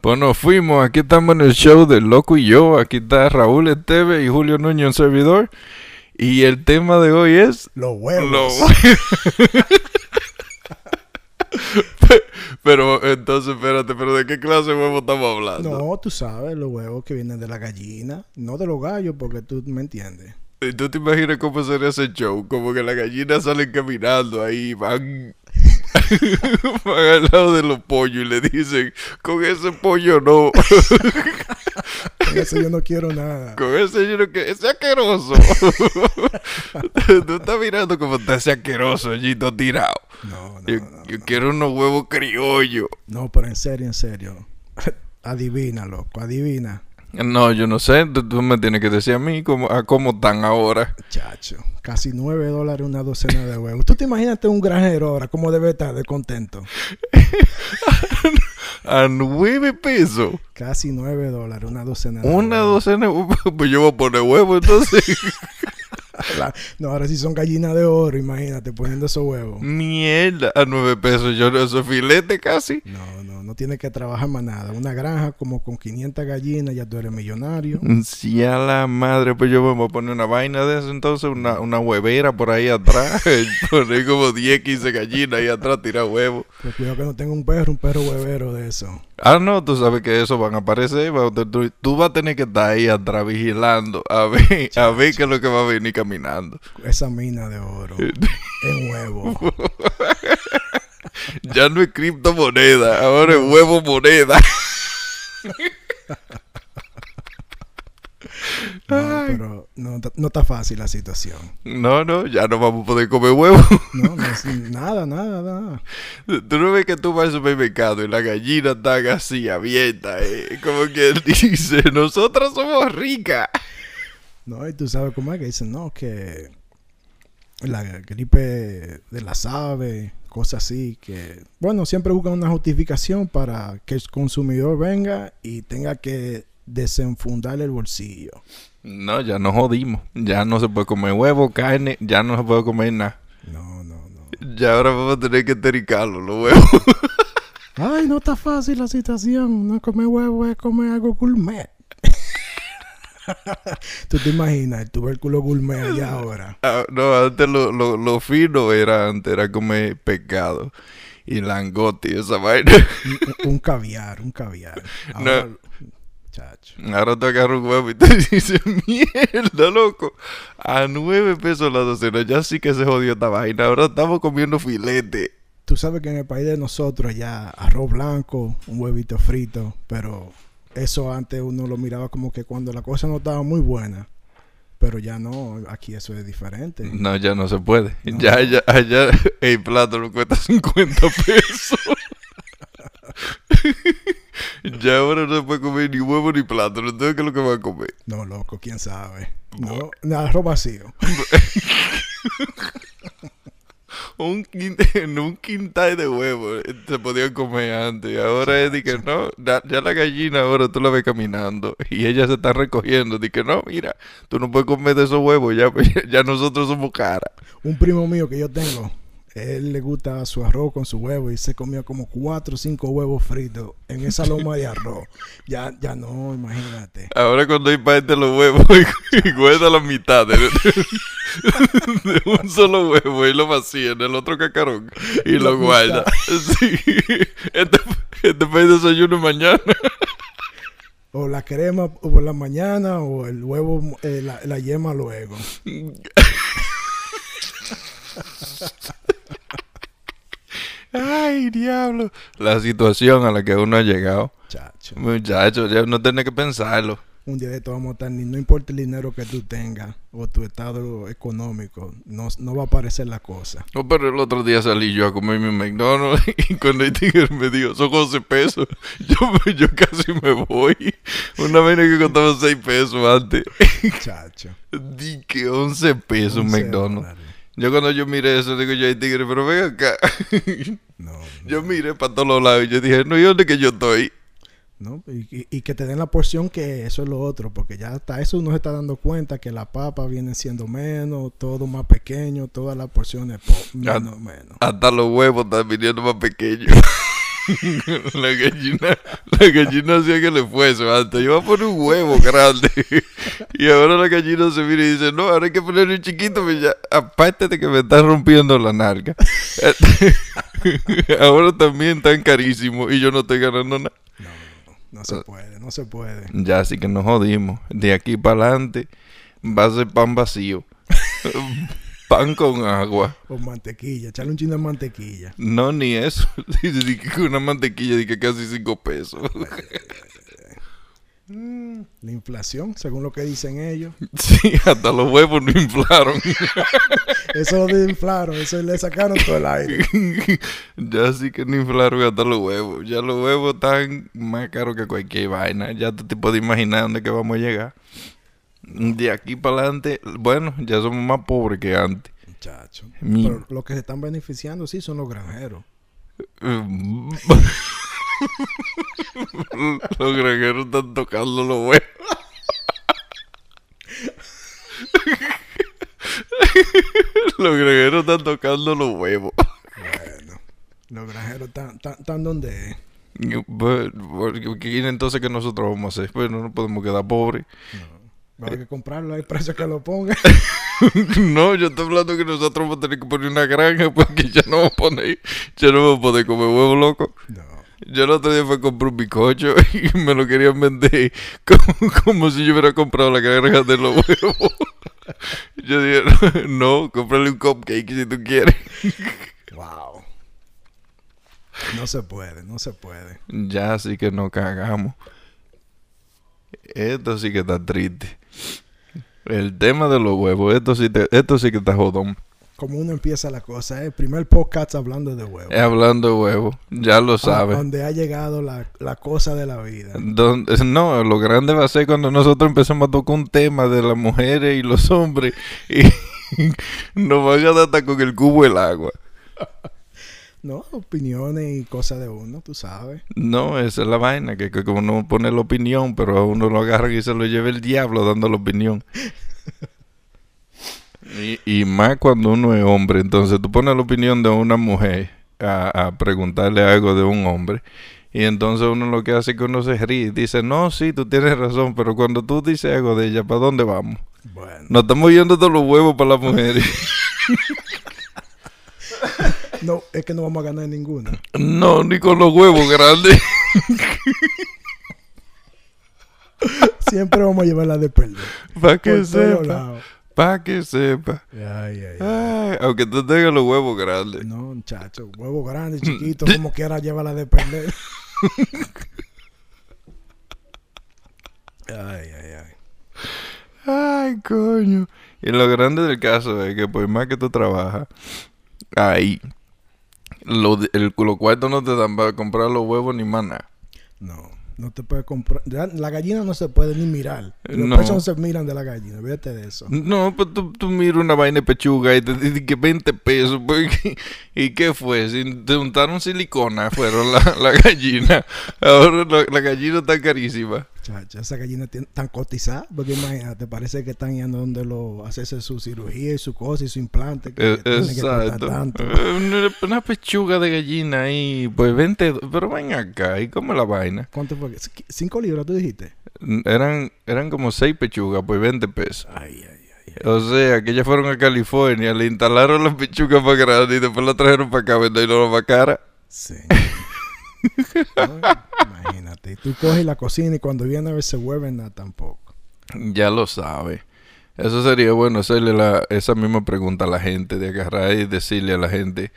Pues nos fuimos, aquí estamos en el show de Loco y yo, aquí está Raúl Esteve y Julio Núñez, un servidor. Y el tema de hoy es... Los huevos. Los pero entonces, espérate, pero ¿de qué clase de huevo estamos hablando? No, tú sabes, los huevos que vienen de la gallina, no de los gallos, porque tú me entiendes. ¿Y tú te imaginas cómo sería ese show? Como que las gallinas salen caminando ahí, van, van al lado de los pollos y le dicen, con ese pollo no, Con eso yo no quiero nada. con ese yo no que ese asqueroso. tú estás mirando como está ese asqueroso allí todo tirado. No, no, Yo, no. yo quiero unos huevos criollos. No, pero en serio, en serio. Adivina, loco, adivina. No, yo no sé, tú, tú me tienes que decir a mí cómo, a cómo están ahora. Chacho, casi 9 dólares una docena de huevos. ¿Tú te imaginas un granjero ahora cómo debe estar de contento? A nueve pesos. Casi 9 dólares una docena de Una huevos. docena de huevos. Pues yo voy a poner huevos entonces. La- No, ahora sí son gallinas de oro, imagínate, poniendo esos huevos. Mierda. A nueve pesos. Yo no eso es filete casi. No, tienes que trabajar más nada. Una granja como con 500 gallinas, ya tú eres millonario. Si a la madre, pues yo me voy a poner una vaina de eso entonces, una, una huevera por ahí atrás. poner como 10, 15 gallinas ahí atrás, tirar huevos. Pues cuidado que no tenga un perro, un perro huevero de eso. Ah, no, tú sabes que eso van a aparecer. va- tú, tú- tú vas a tener que estar ahí atrás vigilando a ver, a ver qué es lo que va a venir caminando. Esa mina de oro en huevo. Ya no es criptomoneda, ahora es huevo moneda. No, pero no, no está fácil la situación. No, no, ya no vamos a poder comer huevo. No, no es nada, nada, nada. Tú no ves que tú vas al supermercado y la gallina está así abierta, eh? como que él dice, nosotras somos ricas. No, y tú sabes cómo es que dicen, no, que la gripe de las aves, cosas así, que, bueno, siempre buscan una justificación para que el consumidor venga y tenga que desenfundar el bolsillo. No, ya nos jodimos. Ya no se puede comer huevo, carne, ya no se puede comer nada. No, no, no. Ya ahora vamos a tener que entericarlo, los huevos. Ay, no está fácil la situación. No comer huevo es comer algo gourmet. Tú te imaginas el tubérculo gourmet allá ahora. Ah, no, antes lo, lo, lo fino era, antes era comer pescado y langote y esa vaina. Un, un caviar, un caviar. No. Ahora, chacho. Ahora te agarras un huevo y te dices, mierda, loco. A nueve pesos la docena, ya sí que se jodió esta vaina. Ahora estamos comiendo filete. Tú sabes que en el país de nosotros ya arroz blanco, un huevito frito, pero eso antes uno lo miraba como que cuando la cosa no estaba muy buena. Pero ya no, aquí eso es diferente. No, ya no se puede. No. Ya, ya, allá el plato no cuesta 50 pesos. ya ahora no se puede comer ni huevo ni plátano. Entonces, ¿qué es lo que va a comer? No, loco, quién sabe. No, nada, arroz vacío. Un un quintal de huevos eh, se podían comer antes. Ahora es de que no, ya, ya la gallina ahora tú la ves caminando y ella se está recogiendo. De que no, mira, tú no puedes comer de esos huevos, ya, ya nosotros somos caras. Un primo mío que yo tengo, él le gusta su arroz con su huevo y se comió como cuatro o cinco huevos fritos en esa loma de arroz. Ya, ya no, imagínate. Ahora cuando hay parte los huevos y guarda la mitad de, de un solo huevo y lo vacía en el otro cacarón y lo guarda. Sí. Este, este el desayuno mañana. O la crema por la mañana o el huevo, eh, la, la yema luego. Ay, diablo. La situación a la que uno ha llegado. Chacho. Muchachos, ya no tiene que pensarlo. Un día de todo vamos a estar, no importa el dinero que tú tengas o tu estado económico, no, no va a aparecer la cosa. No, pero el otro día salí yo a comer mi McDonald's y cuando el tigre me dijo, son 11 pesos, yo, yo casi me voy. Una vez que costaba 6 pesos antes. Chacho. Di que 11 pesos un 11 McDonald's. dólares. Yo cuando yo miré eso, digo yo, ay tigre, pero ven acá. No, yo miré para todos los lados y yo dije, no, ¿y dónde que yo estoy? ¿no? Y, y- que te den la porción que eso es lo otro, porque ya hasta eso uno se está dando cuenta que la papa viene siendo menos, todo más pequeño, todas las porciones menos, menos. Hasta los huevos están viniendo más pequeños. la gallina, la gallina hacía que le fuese antes. Yo voy a poner un huevo grande. y ahora la gallina se mira y dice, no, ahora hay que ponerle un chiquito. pues ya, aparte de que me están rompiendo la narga. ahora también están carísimos y yo no estoy ganando nada. No, no, no se puede, no se puede. Ya así que nos jodimos. De aquí para adelante va a ser pan vacío. Pan con agua. O mantequilla, echarle un chingo de mantequilla. No, ni eso. Una mantequilla de que casi cinco pesos. La inflación, según lo que dicen ellos. Sí, hasta los huevos no inflaron. Eso lo inflaron, eso le sacaron todo el aire. ya sí que no inflaron hasta los huevos. Ya los huevos están más caros que cualquier vaina. Ya tú te puedes imaginar dónde que vamos a llegar. De aquí para adelante, bueno, ya somos más pobres que antes. Muchacho. Mi- Pero los que se están beneficiando sí son los granjeros. los granjeros están tocando los huevos. los granjeros están tocando los huevos. Bueno, los granjeros están, están, están donde es. Pues, porque ¿qué entonces que nosotros vamos a hacer? Bueno, no podemos quedar pobres. Va a haber que comprarlo, hay precio que lo ponga. no, yo estoy hablando que nosotros vamos a tener que poner una granja porque ya no vamos a poner, ya no vamos a poder comer huevo loco. No. Yo el otro día fui a comprar un bizcocho y me lo querían vender como, como si yo hubiera comprado la granja de los huevos. Yo dije, no, cómprale un cupcake si tú quieres. Wow. No se puede, no se puede. Ya sí que nos cagamos. Esto sí que está triste. El tema de los huevos, esto sí, te- esto sí que está jodón. Como uno empieza la cosa, ¿eh? Primer podcast hablando de huevos. Eh, Hablando de huevos, ya lo A- sabes. Donde ha llegado la, la cosa de la vida. Donde- no, lo grande va a ser cuando nosotros empezamos a tocar un tema de las mujeres y los hombres y nos van a dar hasta con el cubo el agua. No, opiniones y cosas de uno, tú sabes. No, esa es la vaina, que, que como uno pone la opinión, pero a uno lo agarra y se lo lleva el diablo dando la opinión. y, y más cuando uno es hombre, entonces tú pones la opinión de una mujer a, a preguntarle algo de un hombre. Y entonces uno lo que hace es que uno se ríe y dice, no, sí, tú tienes razón, pero cuando tú dices algo de ella, ¿para dónde vamos? Bueno, Nos estamos yendo todos los huevos para las mujeres. no, es que no vamos a ganar ninguna. no, ni con los huevos grandes. Siempre vamos a llevarla de perder. para que Por sepa. Para que sepa. Ay, ay, ay. Ay, aunque tú tengas los huevos grandes. No, muchacho, huevo grande, chiquito, como quiera, llévala de perder. Ay, ay, ay. Ay, coño. Y lo grande del caso es que por más que tú trabajas, ahí, lo, el, los cuartos no te dan para comprar los huevos ni nada. No, no te puedes comprar. La gallina no se puede ni mirar. Los No. se miran de la gallina, fíjate de eso. No, pues tú, tú miras una vaina de pechuga y te dicen que 20 pesos. pues, ¿Y qué fue? Si te untaron silicona, fueron la, la gallina. Ahora la, la gallina está carísima. Chacha, esa gallina tan cotizada, porque imagínate, parece que están yendo donde lo hacerse su cirugía y su cosa y su implante. Que Eh, tiene que Exacto. tanto. Eh, Una, una pechuga de gallina ahí, pues 20, do- pero ven acá, ¿y cómo la vaina? ¿Cuánto fue? ¿Cinco libras tú dijiste? Eran, eran como 6 pechugas, pues 20 pesos. Ay, ay. O sea, que ellas fueron a California, le instalaron las pechugas más grandes y después la trajeron para acá, vendiendo más cara. Sí. Y tú coges la cocina y cuando viene a ver se vuelve nada tampoco. Ya lo sabe. Eso sería bueno hacerle la, esa misma pregunta a la gente, de agarrar y decirle a la gente,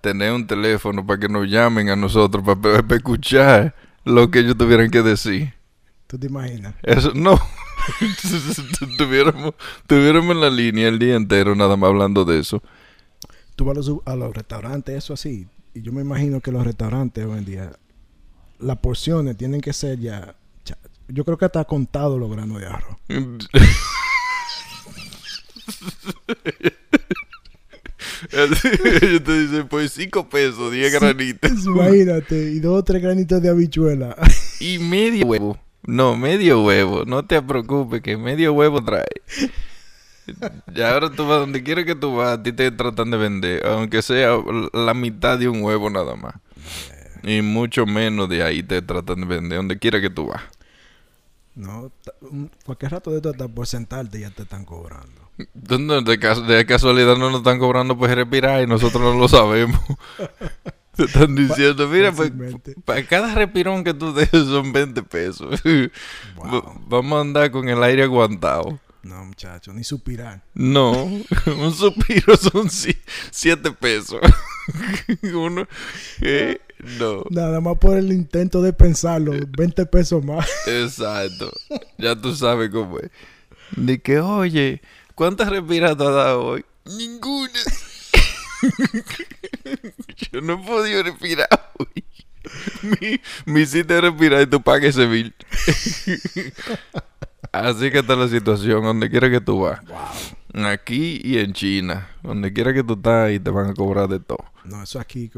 tener un teléfono para que nos llamen a nosotros, para, para escuchar lo que ellos tuvieran que decir. ¿Tú te imaginas? Eso no. tuviéramos, tuviéramos en la línea el día entero nada más hablando de eso. Tú vas a los, a los restaurantes, eso así. Y yo me imagino que los restaurantes hoy en día, las porciones tienen que ser ya. Yo creo que está contado los granos de arroz. Ellos te dicen, pues 5 pesos, 10 granitos. Imagínate, y dos o tres granitos de habichuela. Y medio huevo. No, medio huevo. No te preocupes, que medio huevo trae. Ya ahora tú vas donde quiera que tú vas, a ti te tratan de vender, aunque sea la mitad de un huevo nada más. Y mucho menos de ahí te tratan de vender, donde quiera que tú vas. No, cualquier rato de esto hasta por sentarte ya te están cobrando. ¿Dónde de, de casualidad no nos están cobrando pues respirar y nosotros no lo sabemos? Te están diciendo, mira, pues para cada respirón que tú dejes son 20 pesos. Wow. Vamos a andar con el aire aguantado. No, muchacho, ni suspirar. No, un suspiro son 7 pesos. Uno, eh, no, Nada más por el intento de pensarlo, 20 pesos más. exacto. Ya tú sabes cómo es. De que, oye, ¿cuántas respiras te has dado hoy? Ninguna. Yo no he podido respirar hoy. Me, me hiciste respirar y tú pagues ese bill. Así que está la situación, donde quiera que tú vas. Wow. Aquí y en China. Donde quiera que tú estás y te van a cobrar de todo. No, eso aquí,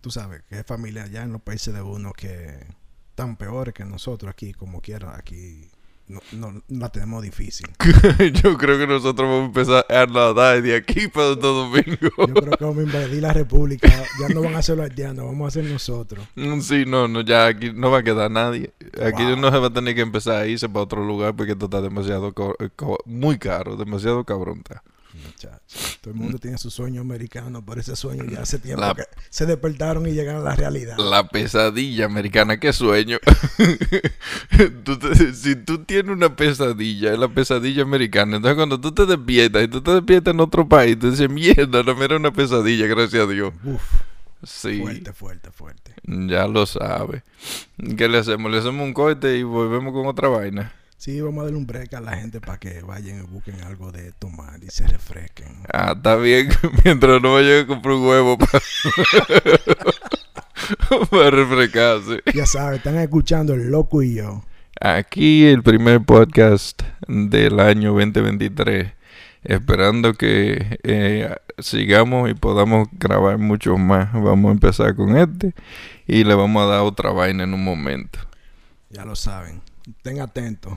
tú sabes, que es familia allá en los países de uno que están peores que nosotros aquí, como quiera, aquí no, no, la tenemos difícil. Yo creo que nosotros vamos a empezar a nadar de aquí para Santo Domingo. Yo creo que vamos a invadir la república, ya no van a ser los haitianos, vamos a ser nosotros. Mm, Sí, no, no, ya aquí no va a quedar nadie. Aquí Wow. uno se va a tener que empezar a irse para otro lugar porque esto está demasiado, co- eh, co- muy caro, demasiado cabrón está. Muchacho. Todo el mundo tiene su sueño americano, pero ese sueño ya hace tiempo La- que se despertaron y llegaron a la realidad. La pesadilla americana, qué sueño. Tú te- si tú tienes una pesadilla, es la pesadilla americana. Entonces cuando tú te despiertas y tú te despiertas en otro país, tú dices, mierda, no me era una pesadilla, gracias a Dios. Uf, Sí. fuerte, fuerte, fuerte. Ya lo sabe. ¿Qué le hacemos? Le hacemos un corte y volvemos con otra vaina. Sí, vamos a darle un break a la gente para que vayan y busquen algo de tomar y se refresquen. Ah, está bien. Mientras no vaya a comprar un huevo para, para refrescarse. Ya saben, están escuchando el loco y yo. Aquí el primer podcast del año 2023. Esperando que eh, sigamos y podamos grabar mucho más. Vamos a empezar con este y le vamos a dar otra vaina en un momento. Ya lo saben. Estén atentos.